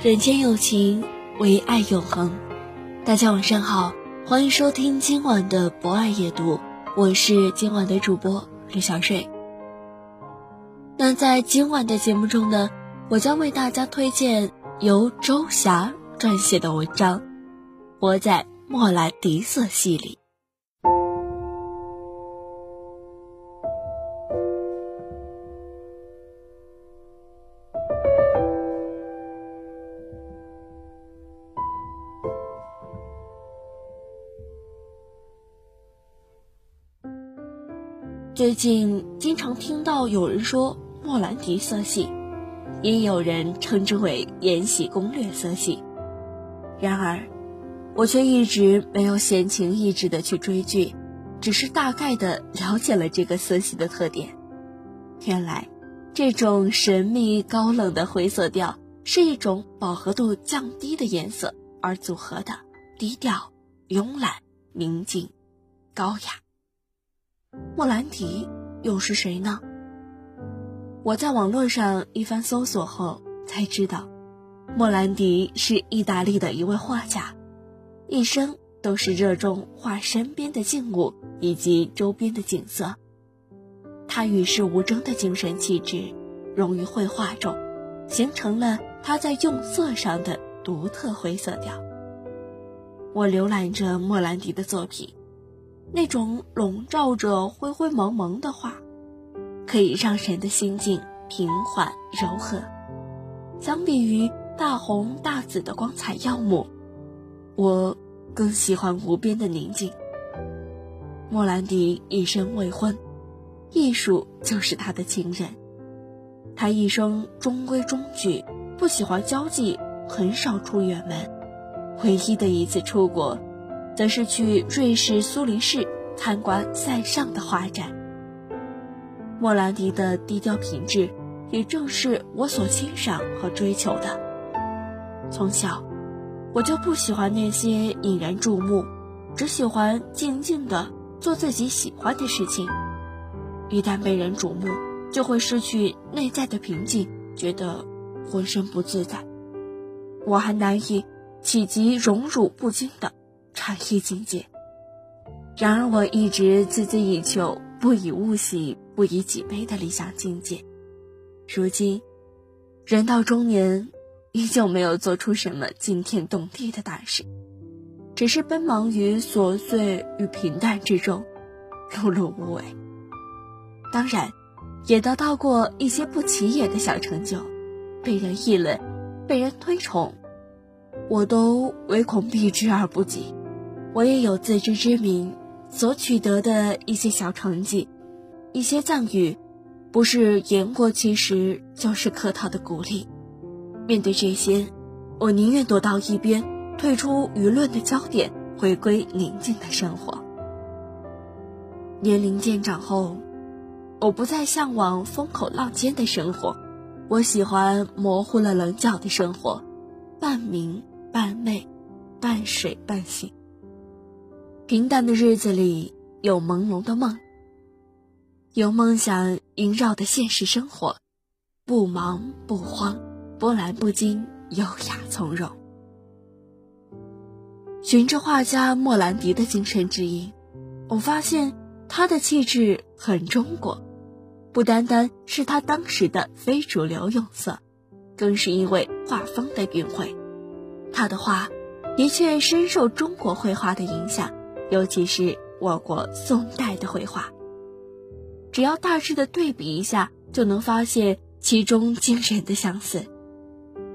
人间有情，唯爱永恒。大家晚上好，欢迎收听今晚的博爱夜读，我是今晚的主播李小水。那在今晚的节目中呢，我将为大家推荐由周霞撰写的文章《活在莫兰迪色系里》。最近经常听到有人说莫兰迪色系，也有人称之为《延禧攻略》色系。然而，我却一直没有闲情逸致的去追剧，只是大概的了解了这个色系的特点。原来，这种神秘高冷的灰色调是一种饱和度降低的颜色而组合的，低调、慵懒、宁静、高雅。莫兰迪又是谁呢？我在网络上一番搜索后才知道，莫兰迪是意大利的一位画家，一生都是热衷画身边的静物以及周边的景色。他与世无争的精神气质融于绘画中，形成了他在用色上的独特灰色调。我浏览着莫兰迪的作品。那种笼罩着灰灰蒙蒙的画，可以让人的心境平缓柔和。相比于大红大紫的光彩耀目，我更喜欢无边的宁静。莫兰迪一生未婚，艺术就是他的情人。他一生中规中矩，不喜欢交际，很少出远门。唯一的一次出国。则是去瑞士苏黎世参观塞尚的画展。莫兰迪的低调品质，也正是我所欣赏和追求的。从小，我就不喜欢那些引人注目，只喜欢静静的做自己喜欢的事情。一旦被人瞩目，就会失去内在的平静，觉得浑身不自在。我还难以企及荣辱不惊的。禅意境界。然而，我一直孜孜以求，不以物喜，不以己悲的理想境界。如今，人到中年，依旧没有做出什么惊天动地的大事，只是奔忙于琐碎与平淡之中，碌碌无为。当然，也得到过一些不起眼的小成就，被人议论，被人推崇，我都唯恐避之而不及。我也有自知之明，所取得的一些小成绩，一些赞誉，不是言过其实，就是客套的鼓励。面对这些，我宁愿躲到一边，退出舆论的焦点，回归宁静的生活。年龄渐长后，我不再向往风口浪尖的生活，我喜欢模糊了棱角的生活，半明半昧，半水半醒。平淡的日子里有朦胧的梦，有梦想萦绕的现实生活，不忙不慌，波澜不惊，优雅从容。循着画家莫兰迪的精神指引，我发现他的气质很中国，不单单是他当时的非主流用色，更是因为画风的韵味。他的画的确深受中国绘画的影响。尤其是我国宋代的绘画。只要大致的对比一下，就能发现其中惊人的相似。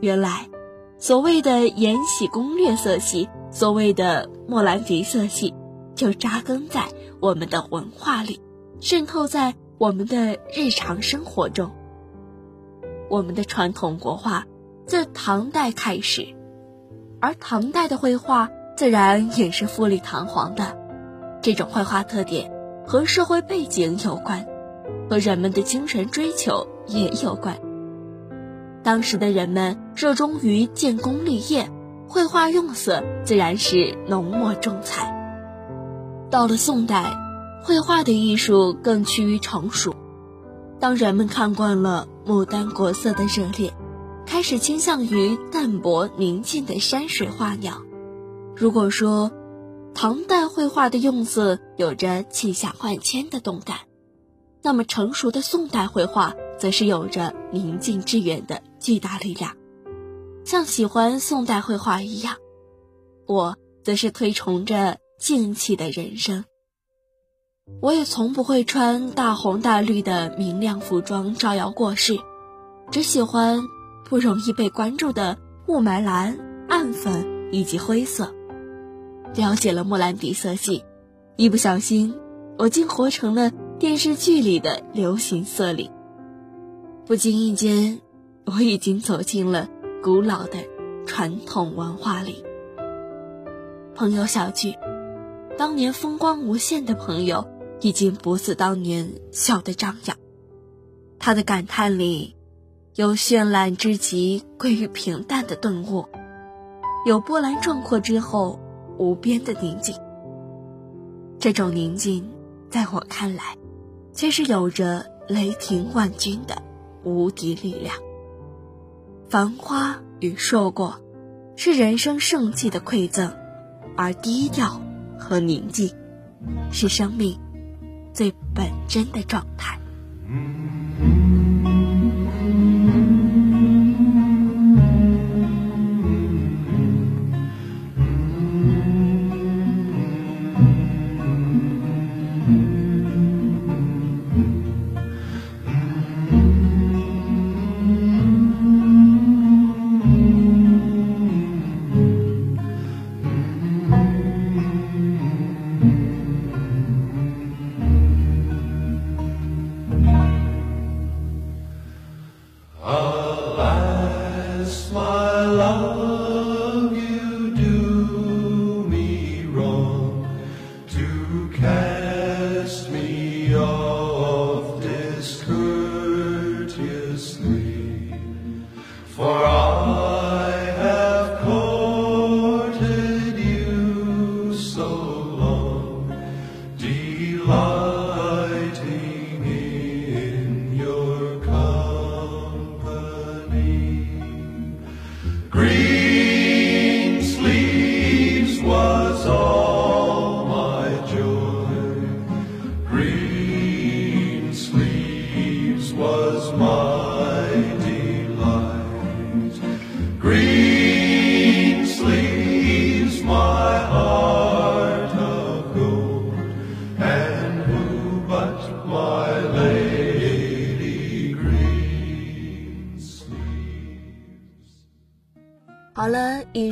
原来，所谓的《延禧攻略》色系，所谓的莫兰迪色系，就扎根在我们的文化里，渗透在我们的日常生活中。我们的传统国画自唐代开始，而唐代的绘画自然也是富丽堂皇的。这种绘画特点和社会背景有关，和人们的精神追求也有关。当时的人们热衷于建功立业，绘画用色自然是浓墨重彩。到了宋代，绘画的艺术更趋于成熟。当人们看惯了牡丹国色的热烈，开始倾向于淡泊宁静的山水画鸟。如果说唐代绘画的用色有着气象万千的动感，那么成熟的宋代绘画则是有着宁静致远的巨大力量。像喜欢宋代绘画一样，我则是推崇着静气的人生。我也从不会穿大红大绿的明亮服装招摇过市，只喜欢不容易被关注的雾霾蓝、暗粉以及灰色。了解了莫兰迪色系，一不小心，我竟活成了电视剧里的流行色里。不经意间，我已经走进了古老的传统文化里。朋友小聚，当年风光无限的朋友。已经不似当年笑得张扬，他的感叹里，有绚烂之极归于平淡的顿悟，有波澜壮阔之后无边的宁静。这种宁静，在我看来，却是有着雷霆万钧的无敌力量。繁花与硕果，是人生盛气的馈赠，而低调和宁静，是生命。最本真的状态。好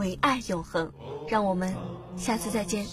唯爱永恒。让我们下次再见。